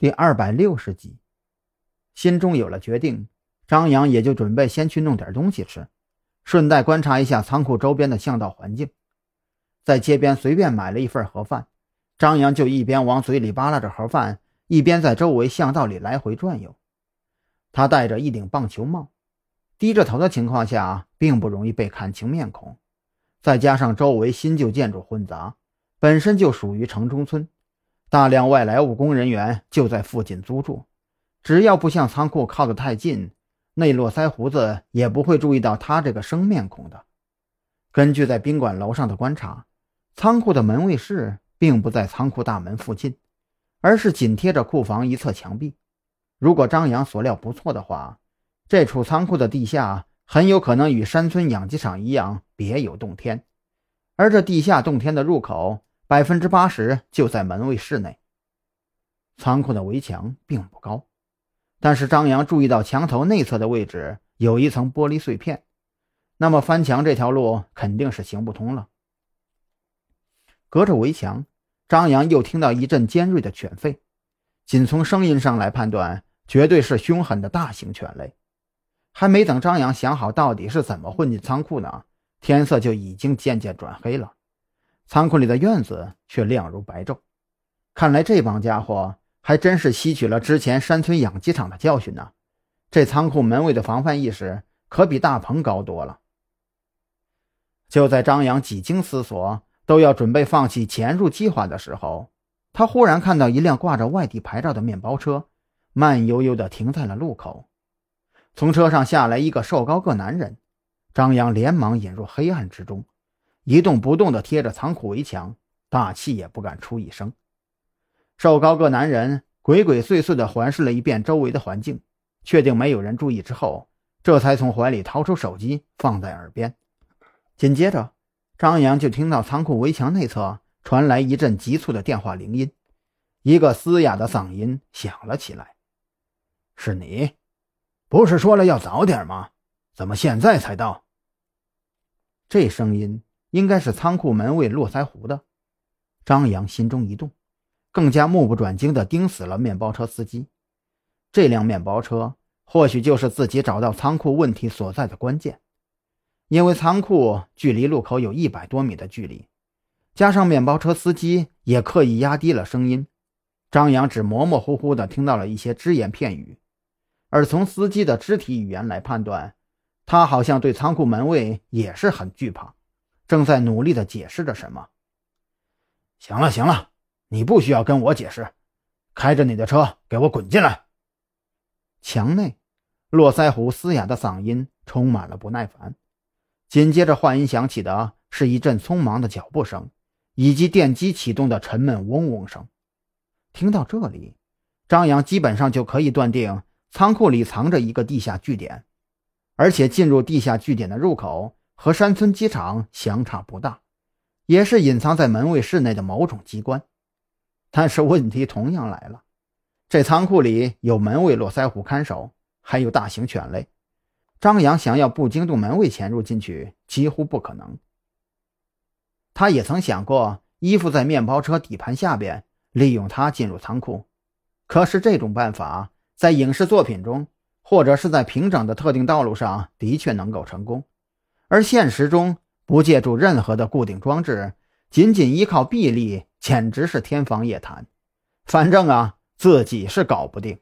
第二百六十集，心中有了决定，张扬也就准备先去弄点东西吃，顺带观察一下仓库周边的巷道环境。在街边随便买了一份盒饭，张扬就一边往嘴里扒拉着盒饭，一边在周围巷道里来回转悠。他戴着一顶棒球帽，低着头的情况下，并不容易被看清面孔。再加上周围新旧建筑混杂，本身就属于城中村。大量外来务工人员就在附近租住，只要不向仓库靠得太近，内络腮胡子也不会注意到他这个生面孔的。根据在宾馆楼上的观察，仓库的门卫室并不在仓库大门附近，而是紧贴着库房一侧墙壁。如果张扬所料不错的话，这处仓库的地下很有可能与山村养鸡场一样别有洞天，而这地下洞天的入口。百分之八十就在门卫室内。仓库的围墙并不高，但是张扬注意到墙头内侧的位置有一层玻璃碎片，那么翻墙这条路肯定是行不通了。隔着围墙，张扬又听到一阵尖锐的犬吠，仅从声音上来判断，绝对是凶狠的大型犬类。还没等张扬想好到底是怎么混进仓库呢，天色就已经渐渐转黑了。仓库里的院子却亮如白昼，看来这帮家伙还真是吸取了之前山村养鸡场的教训呢。这仓库门卫的防范意识可比大鹏高多了。就在张扬几经思索，都要准备放弃潜入计划的时候，他忽然看到一辆挂着外地牌照的面包车，慢悠悠地停在了路口。从车上下来一个瘦高个男人，张扬连忙引入黑暗之中。一动不动地贴着仓库围墙，大气也不敢出一声。瘦高个男人鬼鬼祟祟地环视了一遍周围的环境，确定没有人注意之后，这才从怀里掏出手机放在耳边。紧接着，张扬就听到仓库围墙内侧传来一阵急促的电话铃音，一个嘶哑的嗓音响了起来：“是你？不是说了要早点吗？怎么现在才到？”这声音。应该是仓库门卫络腮胡的，张扬心中一动，更加目不转睛地盯死了面包车司机。这辆面包车或许就是自己找到仓库问题所在的关键，因为仓库距离路口有一百多米的距离，加上面包车司机也刻意压低了声音，张扬只模模糊糊地听到了一些只言片语。而从司机的肢体语言来判断，他好像对仓库门卫也是很惧怕。正在努力的解释着什么。行了行了，你不需要跟我解释，开着你的车给我滚进来。墙内，络腮胡嘶哑的嗓音充满了不耐烦。紧接着，话音响起的是一阵匆忙的脚步声，以及电机启动的沉闷嗡嗡声。听到这里，张扬基本上就可以断定仓库里藏着一个地下据点，而且进入地下据点的入口。和山村机场相差不大，也是隐藏在门卫室内的某种机关。但是问题同样来了，这仓库里有门卫络腮胡看守，还有大型犬类，张扬想要不惊动门卫潜入进去几乎不可能。他也曾想过依附在面包车底盘下边，利用它进入仓库，可是这种办法在影视作品中，或者是在平整的特定道路上的确能够成功。而现实中，不借助任何的固定装置，仅仅依靠臂力，简直是天方夜谭。反正啊，自己是搞不定。